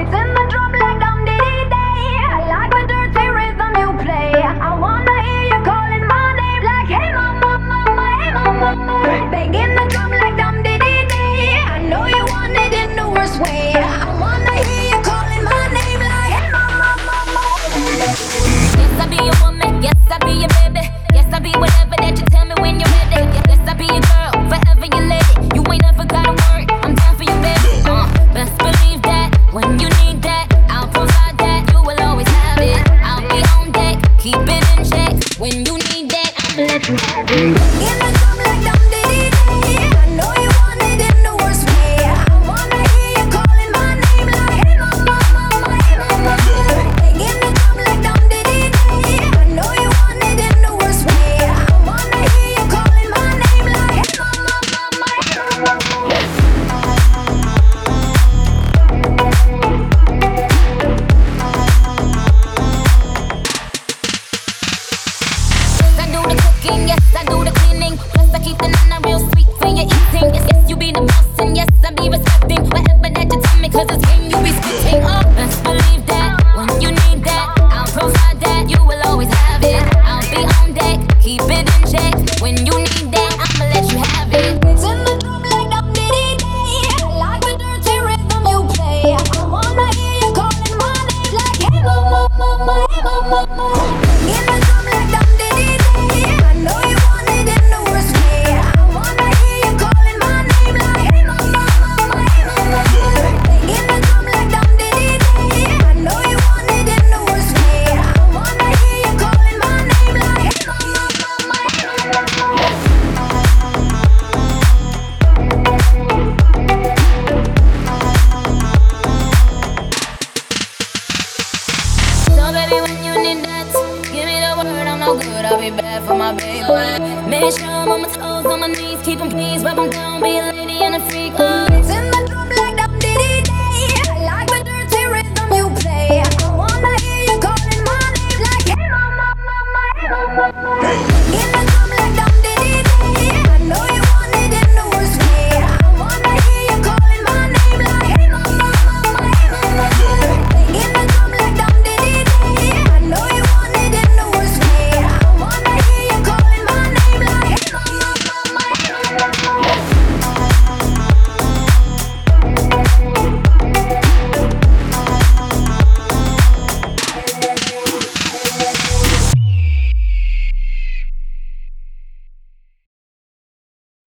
it's in the drum cooking. Yes, I do the cleaning. Plus, I keep the nana real sweet for you eating. Yes, yes, you be the boss, and yes, I be respecting whatever that you tell me, cause it's game you be spitting. Oh. Baby, when you need that, give me the word, I'm no good, I'll be bad for my baby. Make sure I'm on my toes, on my knees, keep them pleased, rub them down, be a lady and a freak.